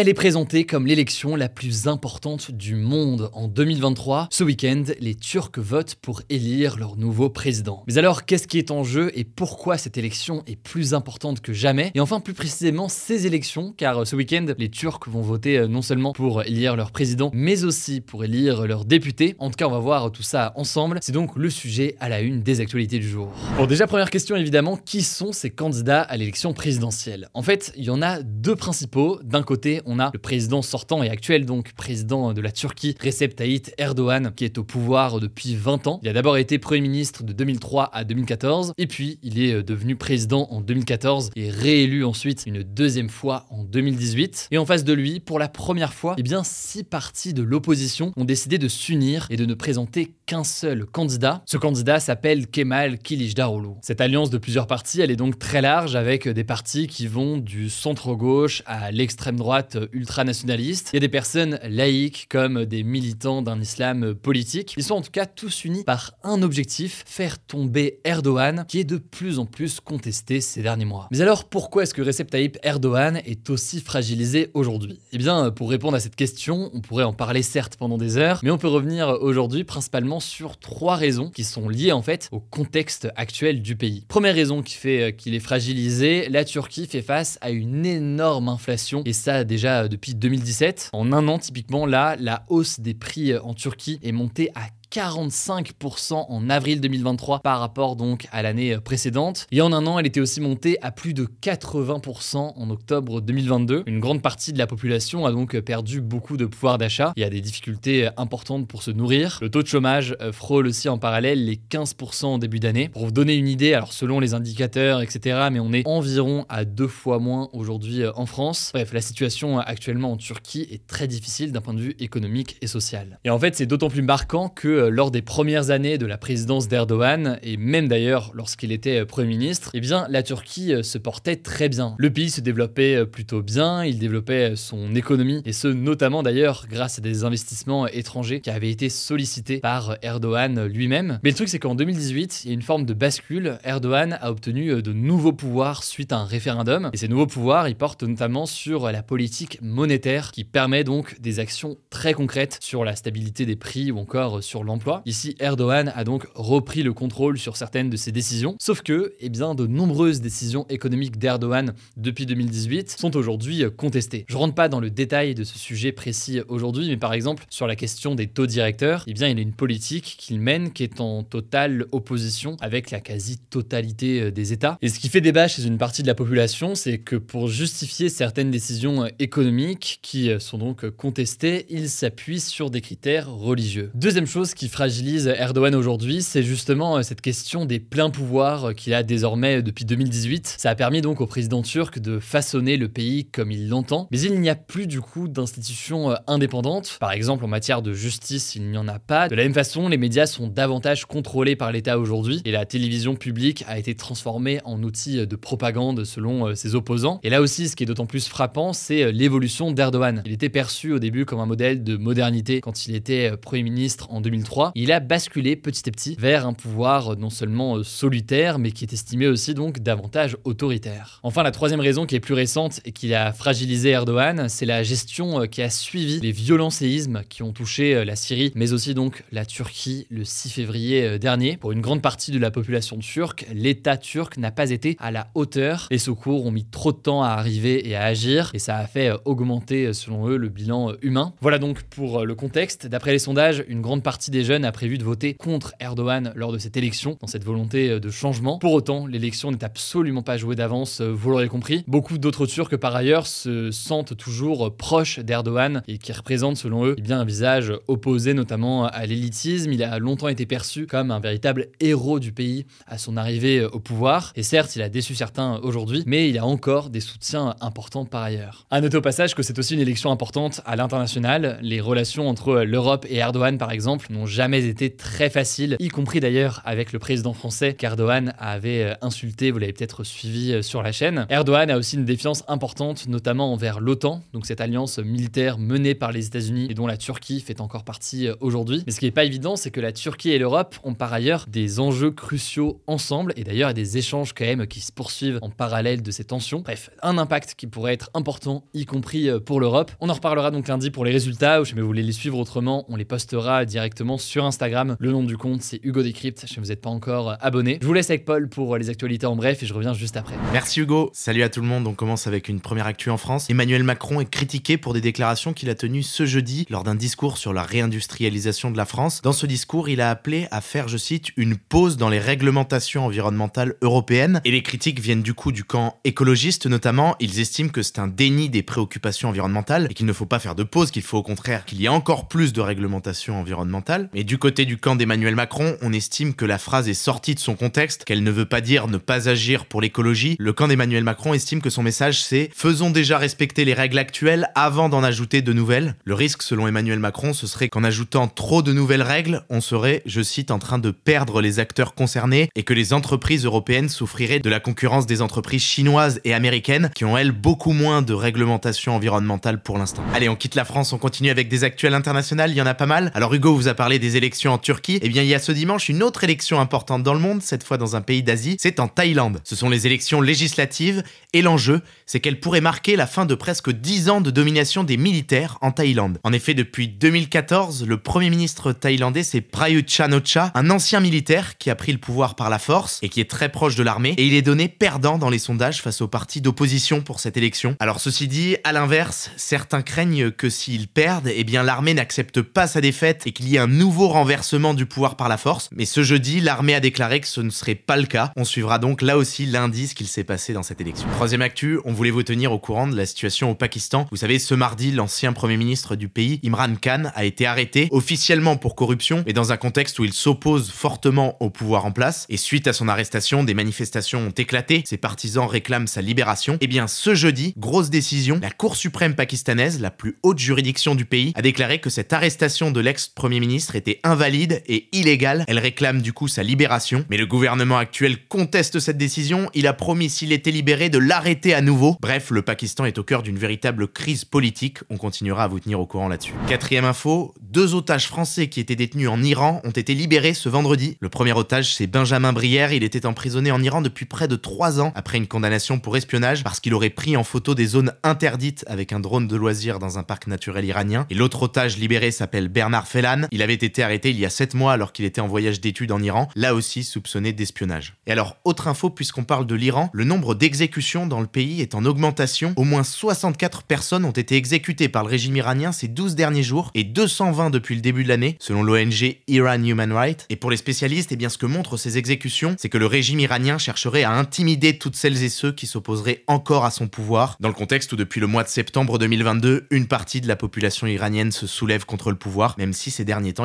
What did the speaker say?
Elle est présentée comme l'élection la plus importante du monde en 2023. Ce week-end, les Turcs votent pour élire leur nouveau président. Mais alors, qu'est-ce qui est en jeu et pourquoi cette élection est plus importante que jamais? Et enfin, plus précisément, ces élections, car ce week-end, les Turcs vont voter euh, non seulement pour élire leur président, mais aussi pour élire leurs députés. En tout cas, on va voir tout ça ensemble. C'est donc le sujet à la une des actualités du jour. Bon, déjà, première question évidemment, qui sont ces candidats à l'élection présidentielle? En fait, il y en a deux principaux. D'un côté, on a le président sortant et actuel, donc président de la Turquie, Recep Tayyip Erdogan, qui est au pouvoir depuis 20 ans. Il a d'abord été Premier ministre de 2003 à 2014, et puis il est euh, devenu président en 2014 et réélu ensuite une deuxième fois en 2018. Et en face de lui, pour la première fois, eh bien, six partis de l'opposition ont décidé de s'unir et de ne présenter qu'un seul candidat. Ce candidat s'appelle Kemal Kilicdaroglu. Cette alliance de plusieurs partis, elle est donc très large avec des partis qui vont du centre-gauche à l'extrême droite ultranationaliste. Il y a des personnes laïques comme des militants d'un islam politique. Ils sont en tout cas tous unis par un objectif, faire tomber Erdogan, qui est de plus en plus contesté ces derniers mois. Mais alors pourquoi est-ce que Recep Tayyip Erdogan est aussi fragilisé aujourd'hui? Eh bien, pour répondre à cette question, on pourrait en parler certes pendant des heures, mais on peut revenir aujourd'hui principalement sur trois raisons qui sont liées en fait au contexte actuel du pays. Première raison qui fait qu'il est fragilisé, la Turquie fait face à une énorme inflation et ça déjà depuis 2017. En un an, typiquement, là, la hausse des prix en Turquie est montée à 45% en avril 2023 par rapport donc à l'année précédente. Et en un an, elle était aussi montée à plus de 80% en octobre 2022. Une grande partie de la population a donc perdu beaucoup de pouvoir d'achat. Il y a des difficultés importantes pour se nourrir. Le taux de chômage frôle aussi en parallèle les 15% en début d'année. Pour vous donner une idée, alors selon les indicateurs, etc., mais on est environ à deux fois moins aujourd'hui en France. Bref, la situation actuellement en Turquie est très difficile d'un point de vue économique et social. Et en fait, c'est d'autant plus marquant que euh, lors des premières années de la présidence d'Erdogan, et même d'ailleurs lorsqu'il était euh, Premier ministre, eh bien la Turquie euh, se portait très bien. Le pays se développait plutôt bien, il développait son économie, et ce notamment d'ailleurs grâce à des investissements étrangers qui avaient été sollicités par Erdogan lui-même. Mais le truc c'est qu'en 2018, il y a une forme de bascule, Erdogan a obtenu de nouveaux pouvoirs suite à un référendum, et ces nouveaux pouvoirs, ils portent notamment sur la politique monétaire qui permet donc des actions très concrètes sur la stabilité des prix ou encore sur Ici, Erdogan a donc repris le contrôle sur certaines de ses décisions, sauf que, eh bien, de nombreuses décisions économiques d'Erdogan depuis 2018 sont aujourd'hui contestées. Je rentre pas dans le détail de ce sujet précis aujourd'hui, mais par exemple, sur la question des taux directeurs, eh bien, il a une politique qu'il mène qui est en totale opposition avec la quasi-totalité euh, des États. Et ce qui fait débat chez une partie de la population, c'est que pour justifier certaines décisions économiques qui sont donc contestées, il s'appuie sur des critères religieux. Deuxième chose qui fragilise Erdogan aujourd'hui, c'est justement euh, cette question des pleins pouvoirs euh, qu'il a désormais euh, depuis 2018. Ça a permis donc au président turc de façonner le pays comme il l'entend, mais il n'y a plus du coup d'institutions indépendantes. Par exemple, en matière de justice, il n'y en a pas. De la même façon, les médias sont davantage contrôlés par l'État aujourd'hui, et la télévision publique a été transformée en outil de propagande selon ses opposants. Et là aussi, ce qui est d'autant plus frappant, c'est l'évolution d'Erdogan. Il était perçu au début comme un modèle de modernité quand il était Premier ministre en 2003 il a basculé petit à petit vers un pouvoir non seulement euh, solitaire, mais qui est estimé aussi donc davantage autoritaire. Enfin, la troisième raison qui est plus récente et qui a fragilisé Erdogan, c'est la gestion euh, qui a suivi les violents séismes qui ont touché euh, la Syrie, mais aussi donc la Turquie le 6 février dernier. Pour une grande partie de la population turque, l'État turc n'a pas été à la hauteur. Les secours ont mis trop de temps à arriver et à agir, et ça a fait augmenter, selon eux, le bilan humain. Voilà donc pour le contexte. D'après les sondages, une grande partie des jeunes a prévu de voter contre Erdogan lors de cette élection, dans cette volonté de changement. Pour autant, l'élection n'est absolument pas jouée d'avance, vous l'aurez compris. Beaucoup d'autres Turcs, par ailleurs, se sentent toujours proches d'Erdogan et qui représentent, selon eux, eh bien, un visage opposé notamment à l'élitisme. Il a longtemps été perçu comme un véritable héros du pays à son arrivée au pouvoir. Et certes, il a déçu certains aujourd'hui, mais il a encore des soutiens importants par ailleurs. À noter au passage que c'est aussi une élection importante à l'international. Les relations entre l'Europe et Erdogan, par exemple, jamais été très faciles, y compris d'ailleurs avec le président français qu'Erdogan avait insulté, vous l'avez peut-être suivi sur la chaîne. Erdogan a aussi une défiance importante, notamment envers l'OTAN, donc cette alliance militaire menée par les États-Unis et dont la Turquie fait encore partie aujourd'hui. Mais ce qui n'est pas évident, c'est que la Turquie et l'Europe ont par ailleurs des enjeux cruciaux ensemble, et d'ailleurs des échanges quand même qui se poursuivent en parallèle de ces tensions. Bref, un impact qui pourrait être important, y compris euh, pour l'Europe. On en reparlera donc lundi pour les résultats, ou si vous voulez les suivre autrement, on les postera directement sur Instagram. Le nom du compte, c'est Hugo Decrypt, si vous n'êtes pas encore euh, abonné. Je vous laisse avec Paul pour euh, les actualités en bref, et je reviens juste après. Merci Hugo, salut à tout le monde, on commence avec une première actu en France. Emmanuel Macron est critiqué pour des déclarations qu'il a tenues ce jeudi lors d'un discours sur la réindustrialisation de la France. Dans ce discours, il a appelé à faire, je cite, une pause dans les réglementations environnementales européennes, et les critiques viennent du coup du camp écologiste notamment. Ils estiment que c'est un déni des préoccupations environnementales et qu'il ne faut pas faire de pause, qu'il faut au contraire qu'il y ait encore plus de réglementations environnementales. Mais du côté du camp d'Emmanuel Macron, on estime que la phrase est sortie de son contexte, qu'elle ne veut pas dire ne pas agir pour l'écologie. Le camp d'Emmanuel Macron estime que son message c'est faisons déjà respecter les règles actuelles avant d'en ajouter de nouvelles. Le risque selon Emmanuel Macron, ce serait qu'en ajoutant trop de nouvelles règles, on serait, je cite, en train de perdre les acteurs concernés et que les entreprises européennes souffriraient de la concurrence des entreprises chinoises et américaines qui ont elles beaucoup moins de réglementation environnementale pour l'instant. Allez, on quitte la France, on continue avec des actuels internationales, il y en a pas mal. Alors Hugo vous a parlé des élections en Turquie, eh bien il y a ce dimanche une autre élection importante dans le monde, cette fois dans un pays d'Asie, c'est en Thaïlande. Ce sont les élections législatives et l'enjeu, c'est qu'elles pourraient marquer la fin de presque 10 ans de domination des militaires en Thaïlande. En effet, depuis 2014, le premier ministre thaïlandais c'est Prayut Chan-o-cha, un ancien militaire qui a pris le pouvoir par la force et qui est très proche de l'armée, et il est donné perdant dans les sondages face aux partis d'opposition pour cette élection. Alors ceci dit, à l'inverse, certains craignent que s'ils perdent, eh bien l'armée n'accepte pas sa défaite et qu'il y ait un nouveau renversement du pouvoir par la force. Mais ce jeudi, l'armée a déclaré que ce ne serait pas le cas. On suivra donc là aussi lundi ce qu'il s'est passé dans cette élection. Troisième actu, on voulait vous tenir au courant de la situation au Pakistan. Vous savez, ce mardi, l'ancien premier ministre du pays, Imran Khan, a été arrêté officiellement pour corruption, mais dans un contexte où il s'oppose fortement au pouvoir en place. Et suite à son arrestation, des manifestations ont éclaté. Ses partisans réclament sa libération. Et eh bien, ce jeudi, grosse décision, la Cour suprême pakistanaise, la plus haute juridiction du pays, a déclaré que cette arrestation de l'ex-premier ministre était invalide et illégale. Elle réclame du coup sa libération. Mais le gouvernement actuel conteste cette décision. Il a promis, s'il était libéré, de l'arrêter à nouveau. Bref, le Pakistan est au cœur d'une véritable crise politique. On continuera à vous tenir au courant là-dessus. Quatrième info, deux otages français qui étaient détenus en Iran ont été libérés ce vendredi. Le premier otage, c'est Benjamin Brière. Il était emprisonné en Iran depuis près de trois ans après une condamnation pour espionnage parce qu'il aurait pris en photo des zones interdites avec un drone de loisirs dans un parc naturel iranien. Et l'autre otage libéré s'appelle Bernard Fellan. Il avait été arrêté il y a 7 mois alors qu'il était en voyage d'études en Iran, là aussi soupçonné d'espionnage. Et alors, autre info puisqu'on parle de l'Iran, le nombre d'exécutions dans le pays est en augmentation. Au moins 64 personnes ont été exécutées par le régime iranien ces 12 derniers jours et 220 depuis le début de l'année, selon l'ONG Iran Human Rights. Et pour les spécialistes, eh bien, ce que montrent ces exécutions, c'est que le régime iranien chercherait à intimider toutes celles et ceux qui s'opposeraient encore à son pouvoir, dans le contexte où depuis le mois de septembre 2022, une partie de la population iranienne se soulève contre le pouvoir, même si ces derniers temps,